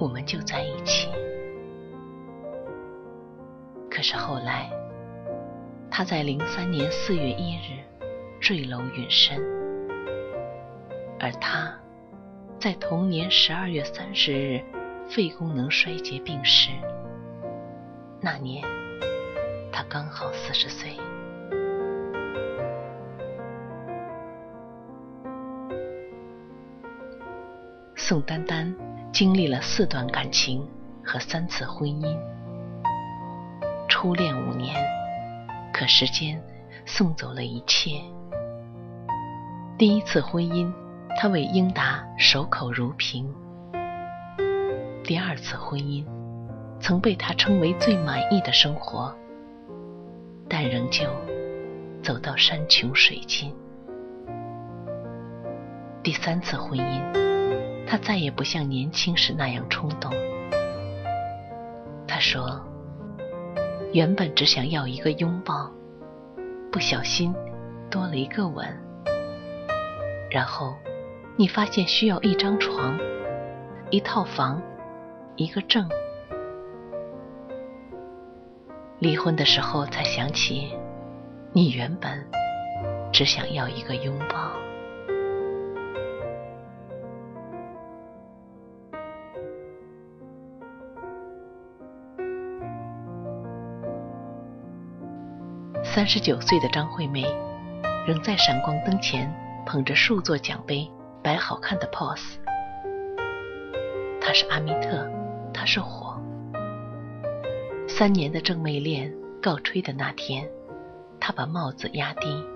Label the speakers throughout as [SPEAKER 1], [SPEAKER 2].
[SPEAKER 1] 我们就在一起。”可是后来，他在零三年四月一日坠楼殒身，而他在同年十二月三十日肺功能衰竭病逝。那年。他刚好四十岁。宋丹丹经历了四段感情和三次婚姻，初恋五年，可时间送走了一切。第一次婚姻，他为英达守口如瓶；第二次婚姻，曾被他称为最满意的生活。但仍旧走到山穷水尽。第三次婚姻，他再也不像年轻时那样冲动。他说：“原本只想要一个拥抱，不小心多了一个吻。然后你发现需要一张床、一套房、一个证。”离婚的时候才想起，你原本只想要一个拥抱。三十九岁的张惠妹，仍在闪光灯前捧着数座奖杯摆好看的 pose。她是阿密特，她是火。三年的正妹恋告吹的那天，他把帽子压低，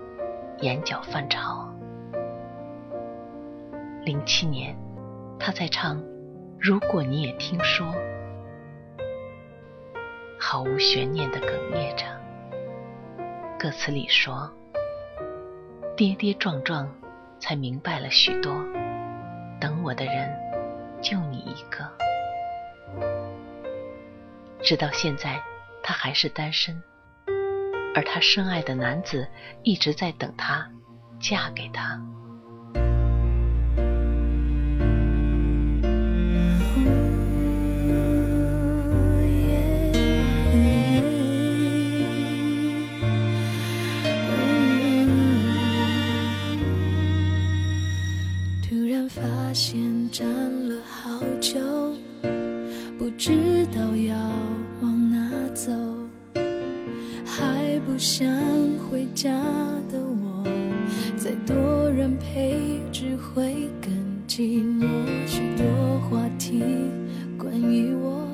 [SPEAKER 1] 眼角泛潮。零七年，他在唱《如果你也听说》，毫无悬念的哽咽着。歌词里说：“跌跌撞撞，才明白了许多。等我的人，就你一个。”直到现在，他还是单身，而她深爱的男子一直在等她嫁给他。
[SPEAKER 2] 想回家的我，再多人陪只会更寂寞。许多话题关于我，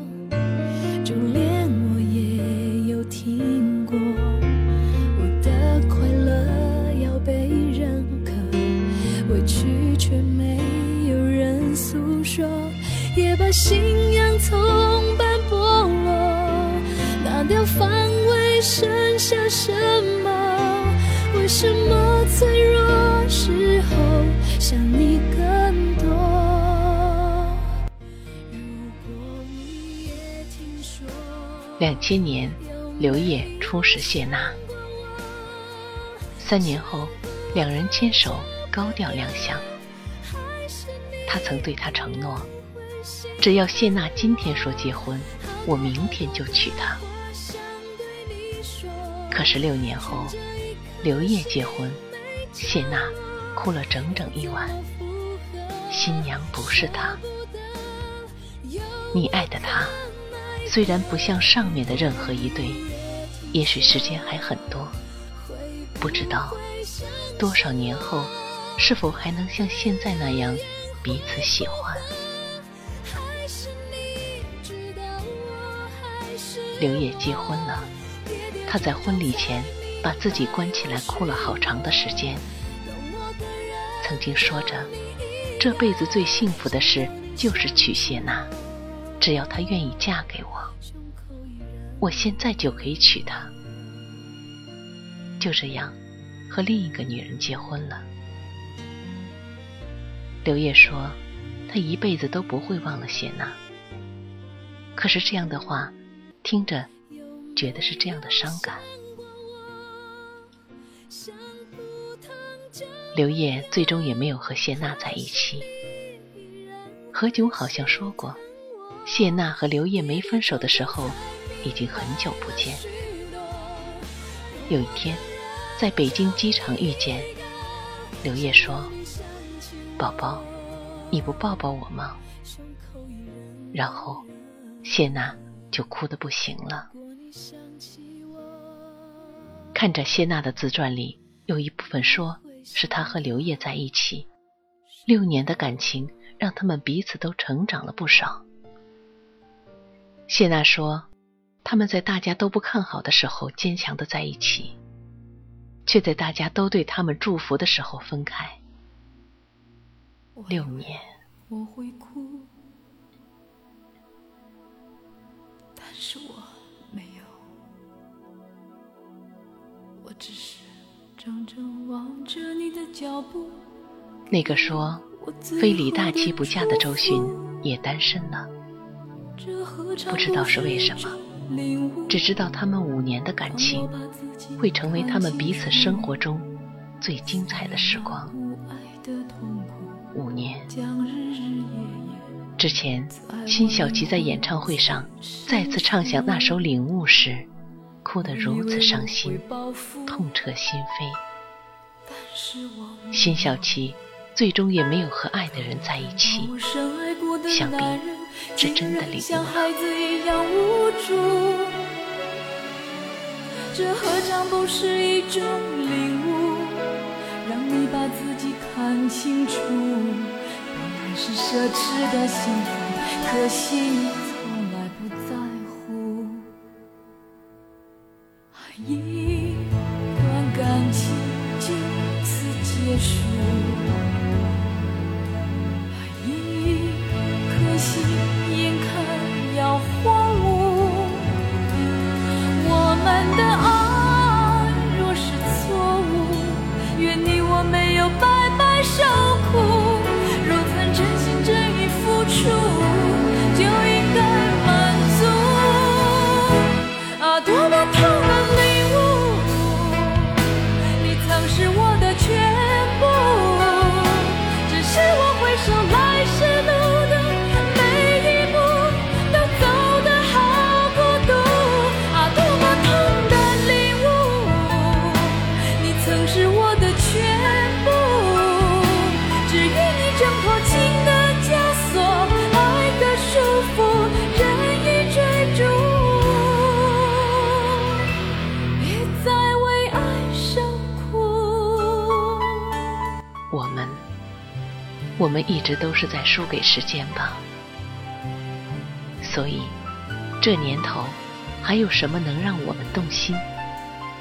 [SPEAKER 2] 就连我也有听过。我的快乐要被认可，委屈却没有人诉说，也把心
[SPEAKER 1] 两千年，刘烨初识谢娜。三年后，两人牵手高调亮相。他曾对她承诺：“只要谢娜今天说结婚，我明天就娶她。”可是六年后，刘烨结婚，谢娜哭了整整一晚。新娘不是他，你爱的他，虽然不像上面的任何一对，也许时间还很多，不知道多少年后，是否还能像现在那样彼此喜欢。刘烨结婚了。
[SPEAKER 2] 他在婚礼前把自己关起来哭了好长的时间。曾经说着，这辈子最幸福的事就是娶谢娜，只要她愿意嫁给我，我现在就可以娶她。就这样，和另一个女人结婚了。刘烨说，他一辈子都不会忘了谢娜。可是这样的话，听着，觉得是这样的伤感。刘烨最终也没有和谢娜在一起。何炅好像说过，谢娜和刘烨没分手的时候，已经很久不见。有一天，在北京机场遇见，刘烨说：“宝宝，你不抱抱我吗？”然后，谢娜就哭得不行了。看着谢娜的自传里，有一部分说。是她和刘烨在一起六年的感情，让他们彼此都成长了不少。谢娜说，他们在大家都不看好的时候坚强的在一起，却在大家都对他们祝福的时候分开。六年，我会哭，但是我没有，我只是怔怔望着你的脚步。那个说非李大齐不嫁的周迅也单身了，不知道是为什么，只知道他们五年的感情会成为他们彼此生活中最精彩的时光。五年之前，辛晓琪在演唱会上再次唱响那首《领悟》时。哭得如此伤心，痛彻心扉。辛晓琪最终也没有和爱的人在一起，想必是真的离了。这何尝不是一种领悟，让你把自己看清楚。本来是奢侈的幸福，可惜。我们一直都是在输给时间吧，所以这年头还有什么能让我们动心、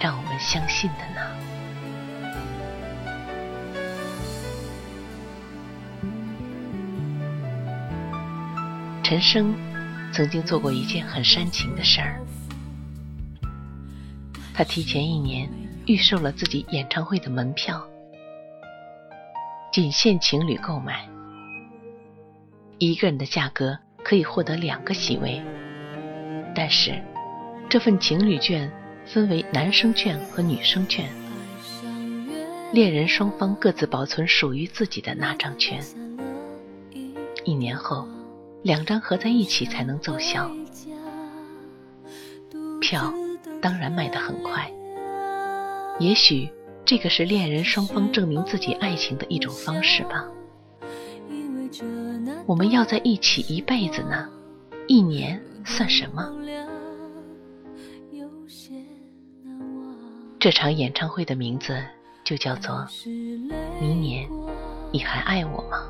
[SPEAKER 2] 让我们相信的呢？陈升曾经做过一件很煽情的事儿，他提前一年预售了自己演唱会的门票。仅限情侣购买，一个人的价格可以获得两个席位。但是，这份情侣券分为男生券和女生券，恋人双方各自保存属于自己的那张券。一年后，两张合在一起才能奏效。票当然卖得很快，也许。这个是恋人双方证明自己爱情的一种方式吧。我们要在一起一辈子呢，一年算什么？这场演唱会的名字就叫做《明年你还爱我吗》。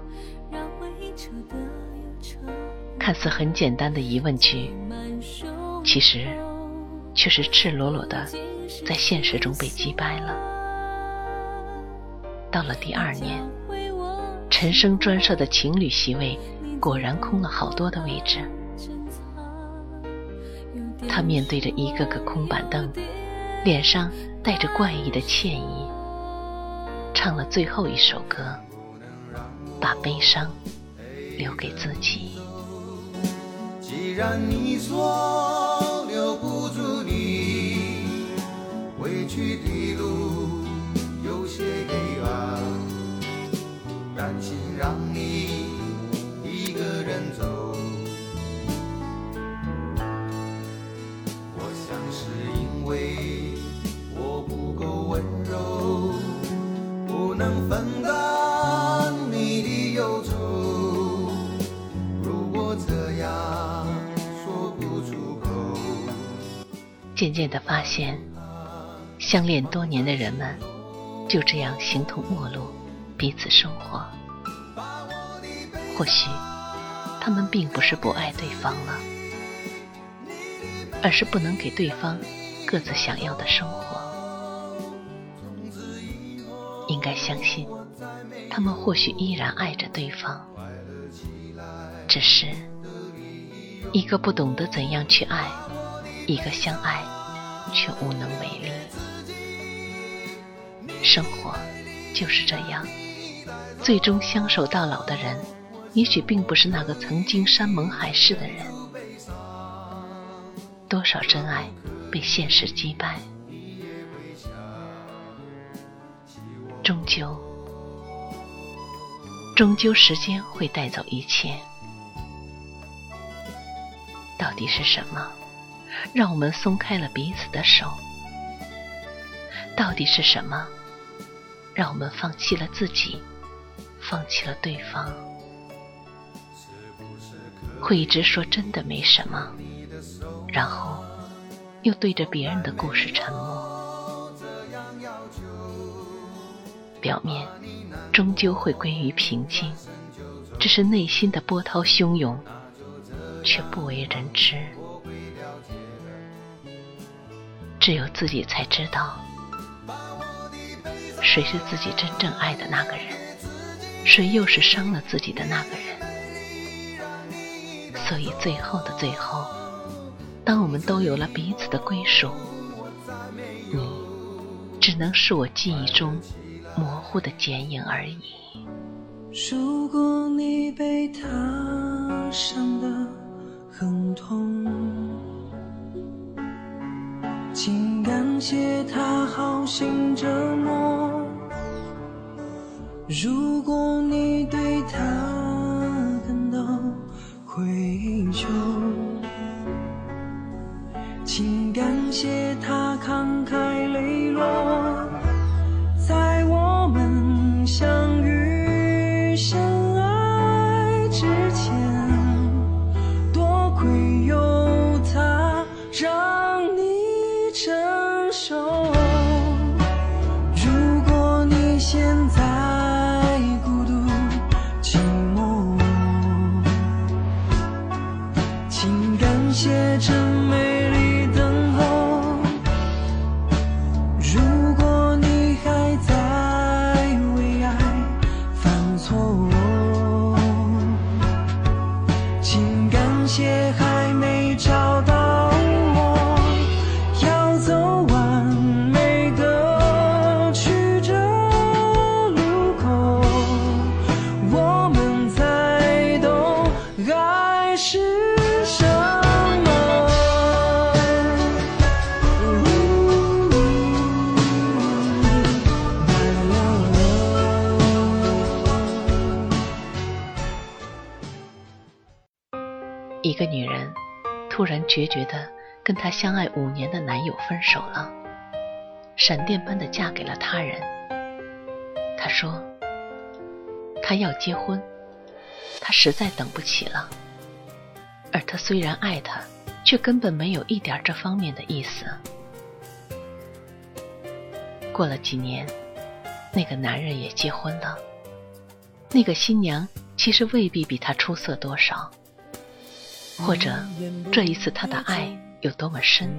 [SPEAKER 2] 看似很简单的疑问句，其实
[SPEAKER 1] 却是赤裸裸的在现实中被击败了。到了第二年，陈升专设的情侣席位果然空了好多的位置。他面对着一个个空板凳，脸上带着怪异的歉意，唱了最后一首歌，把悲伤留给自己。
[SPEAKER 3] 既然你说留不住你，回去的路有些，担心让你一个人走。能分担你的忧愁。如果这样说不出口，
[SPEAKER 1] 渐渐的发现，相恋多年的人们就这样形同陌路，彼此生活。或许他们并不是不爱对方了，而是不能给对方各自想要的生活。应该相信，他们或许依然爱着对方，只是一个不懂得怎样去爱，一个相爱却无能为力。生活就是这样，最终相守到老的人，也许并不是那个曾经山盟海誓的人。多少真爱被现实击败。终究，终究，时间会带走一切。到底是什么，让我们松开了彼此的手？到底是什么，让我们放弃了自己，放弃了对方？会一直说真的没什么，然后又对着别人的故事沉默。表面终究会归于平静，只是内心的波涛汹涌，却不为人知。只有自己才知道，谁是自己真正爱的那个人，谁又是伤了自己的那个人。所以最后的最后，当我们都有了彼此的归属，你只能是我记忆中。模糊的剪影而已。
[SPEAKER 2] 如果你被他伤得很痛，请感谢他好心折磨。如果你对他感到愧疚，请感谢他慷慨是什么
[SPEAKER 1] 一个女人突然决绝的跟她相爱五年的男友分手了，闪电般的嫁给了他人。她说：“她要结婚，她实在等不起了。”而他虽然爱她，却根本没有一点这方面的意思。过了几年，那个男人也结婚了，那个新娘其实未必比他出色多少。或者，这一次他的爱有多么深，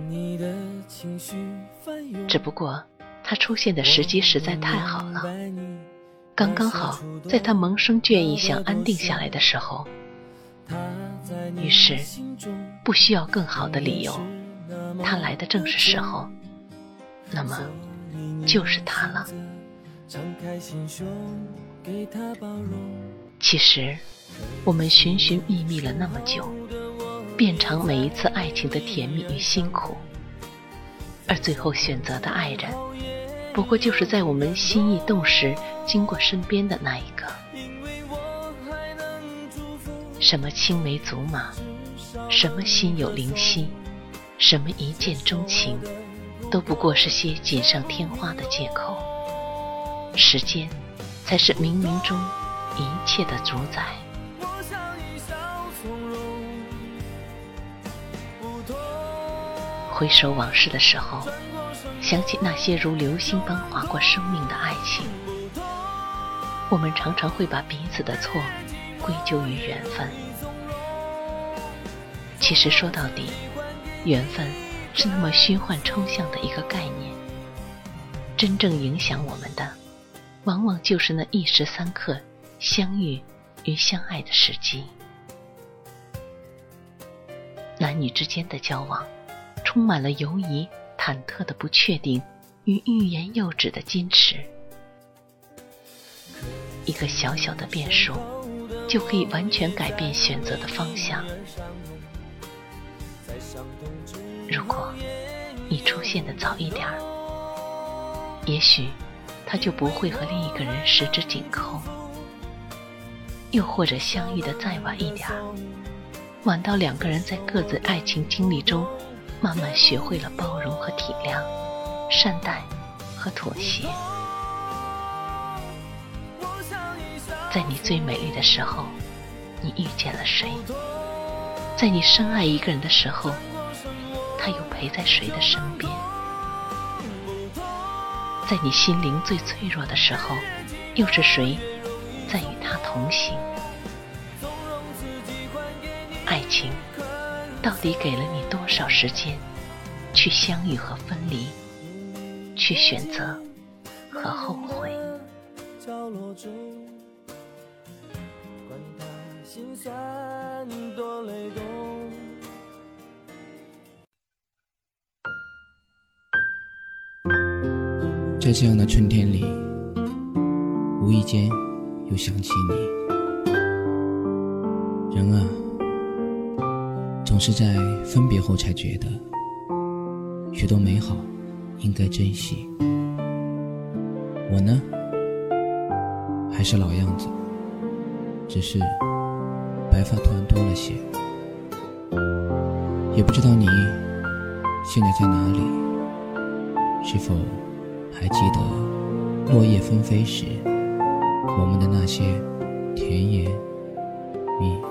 [SPEAKER 1] 只不过他出现的时机实在太好了，刚刚好在他萌生倦意想安定下来的时候，于是不需要更好的理由，他来的正是时候，那么就是他了。其实，我们寻寻觅觅了那么久，遍尝每一次爱情的甜蜜与辛苦，而最后选择的爱人，不过就是在我们心意动时经过身边的那一个。什么青梅竹马，什么心有灵犀，什么一见钟情，都不过是些锦上添花的借口。时间，才是冥冥中。一切的主宰。回首往事的时候，想起那些如流星般划过生命的爱情，我们常常会把彼此的错归咎于缘分。其实说到底，缘分是那么虚幻抽象的一个概念，真正影响我们的，往往就是那一时三刻。相遇与相爱的时机，男女之间的交往，充满了犹疑、忐忑的不确定与欲言又止的矜持。一个小小的变数，就可以完全改变选择的方向。如果你出现的早一点，也许他就不会和另一个人十指紧扣。又或者相遇的再晚一点，晚到两个人在各自爱情经历中，慢慢学会了包容和体谅，善待和妥协。在你最美丽的时候，你遇见了谁？在你深爱一个人的时候，他又陪在谁的身边？在你心灵最脆弱的时候，又是谁？在与他同行，爱情到底给了你多少时间去相遇和分离，去选择和后悔？
[SPEAKER 4] 在这样的春天里，无意间。又想起你，人啊，总是在分别后才觉得，许多美好应该珍惜。我呢，还是老样子，只是白发突然多了些。也不知道你现在在哪里，是否还记得落叶纷飞时？我们的那些甜言蜜语。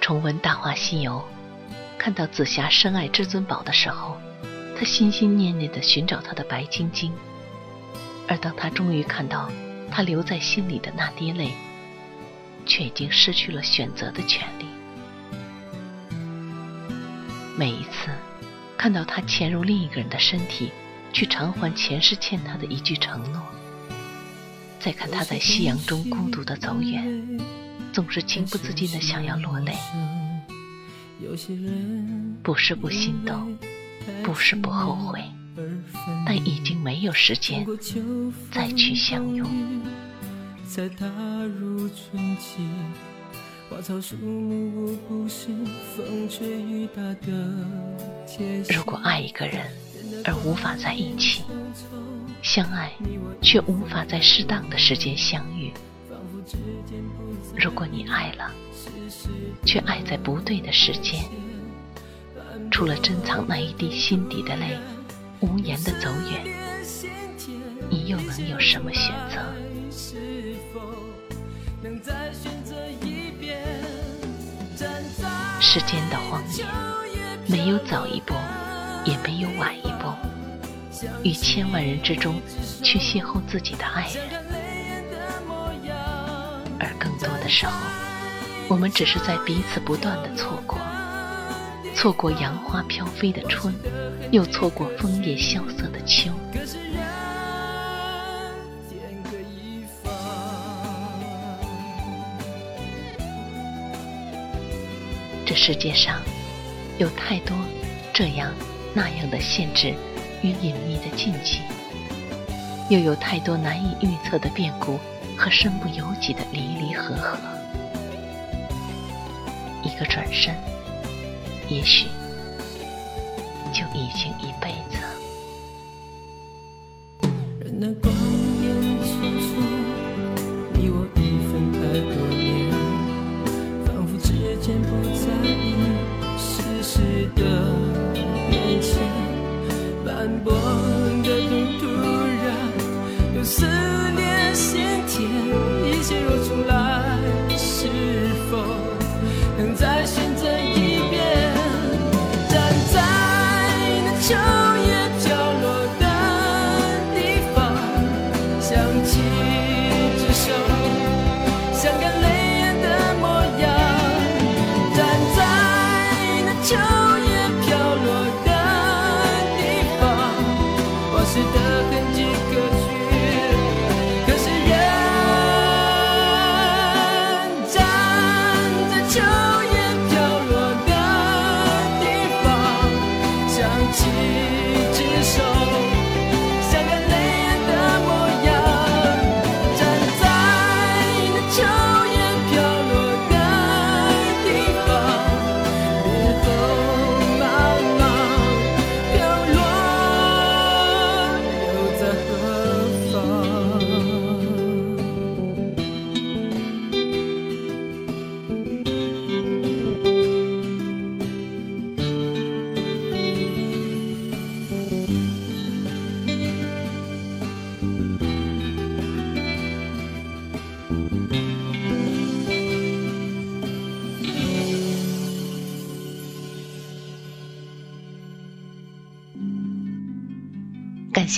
[SPEAKER 1] 重温《大话西游》，看到紫霞深爱至尊宝的时候，他心心念念的寻找他的白晶晶；而当他终于看到他留在心里的那滴泪，却已经失去了选择的权利。每一次看到他潜入另一个人的身体。去偿还前世欠他的一句承诺。再看他在夕阳中孤独的走远，总是情不自禁的想要落泪。不是不心动，不是不后悔，但已经没有时间再去相拥。花草树木如果爱一个人。而无法在一起相爱，却无法在适当的时间相遇。如果你爱了，却爱在不对的时间，除了珍藏那一滴心底的泪，无言的走远，你又能有什么选择？时间的荒野，没有早一步。也没有晚一步，于千万人之中去邂逅自己的爱人，而更多的时候，
[SPEAKER 5] 我们只是在彼此不断的错过，错过杨花飘飞的春，又错过枫叶萧瑟的秋。这世界上有太多这样那样的限制与隐秘的禁忌，又有太多难以预测的变故和身不由己的离离合合。一个转身，也许就已经一辈子。